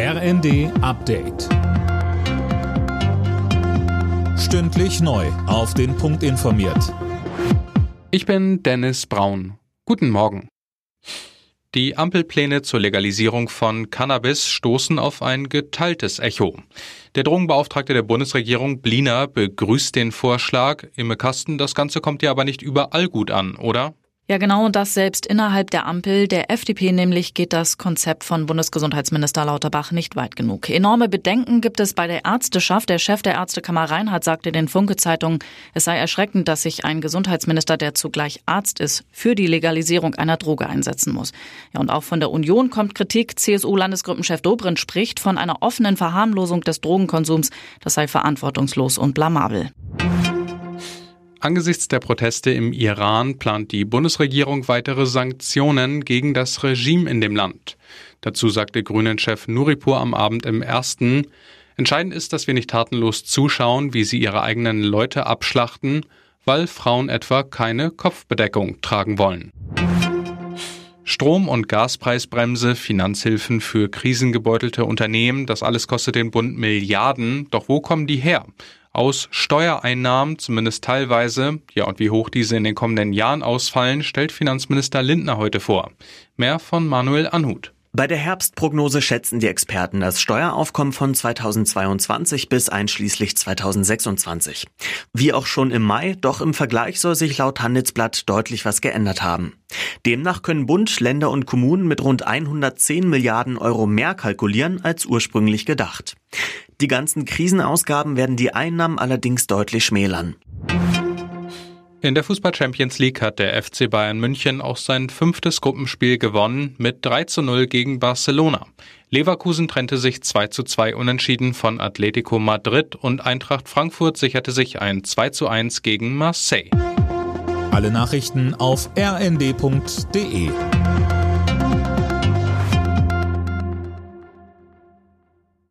RND Update. Stündlich neu. Auf den Punkt informiert. Ich bin Dennis Braun. Guten Morgen. Die Ampelpläne zur Legalisierung von Cannabis stoßen auf ein geteiltes Echo. Der Drogenbeauftragte der Bundesregierung Bliner begrüßt den Vorschlag. Imme Kasten, das Ganze kommt ja aber nicht überall gut an, oder? Ja, genau, und das selbst innerhalb der Ampel. Der FDP nämlich geht das Konzept von Bundesgesundheitsminister Lauterbach nicht weit genug. Enorme Bedenken gibt es bei der Ärzteschaft. Der Chef der Ärztekammer Reinhardt sagte den Funke-Zeitungen, es sei erschreckend, dass sich ein Gesundheitsminister, der zugleich Arzt ist, für die Legalisierung einer Droge einsetzen muss. Ja, und auch von der Union kommt Kritik. CSU-Landesgruppenchef Dobrindt spricht von einer offenen Verharmlosung des Drogenkonsums. Das sei verantwortungslos und blamabel. Angesichts der Proteste im Iran plant die Bundesregierung weitere Sanktionen gegen das Regime in dem Land. Dazu sagte Grünen-Chef Nuripur am Abend im ersten, entscheidend ist, dass wir nicht tatenlos zuschauen, wie sie ihre eigenen Leute abschlachten, weil Frauen etwa keine Kopfbedeckung tragen wollen. Strom- und Gaspreisbremse, Finanzhilfen für krisengebeutelte Unternehmen, das alles kostet den Bund Milliarden. Doch wo kommen die her? Aus Steuereinnahmen, zumindest teilweise. Ja, und wie hoch diese in den kommenden Jahren ausfallen, stellt Finanzminister Lindner heute vor. Mehr von Manuel Anhut. Bei der Herbstprognose schätzen die Experten das Steueraufkommen von 2022 bis einschließlich 2026. Wie auch schon im Mai, doch im Vergleich soll sich laut Handelsblatt deutlich was geändert haben. Demnach können Bund, Länder und Kommunen mit rund 110 Milliarden Euro mehr kalkulieren als ursprünglich gedacht. Die ganzen Krisenausgaben werden die Einnahmen allerdings deutlich schmälern. In der Fußball Champions League hat der FC Bayern München auch sein fünftes Gruppenspiel gewonnen mit 3 zu 0 gegen Barcelona. Leverkusen trennte sich 2 zu 2 unentschieden von Atletico Madrid und Eintracht Frankfurt sicherte sich ein 2 zu 1 gegen Marseille. Alle Nachrichten auf rnd.de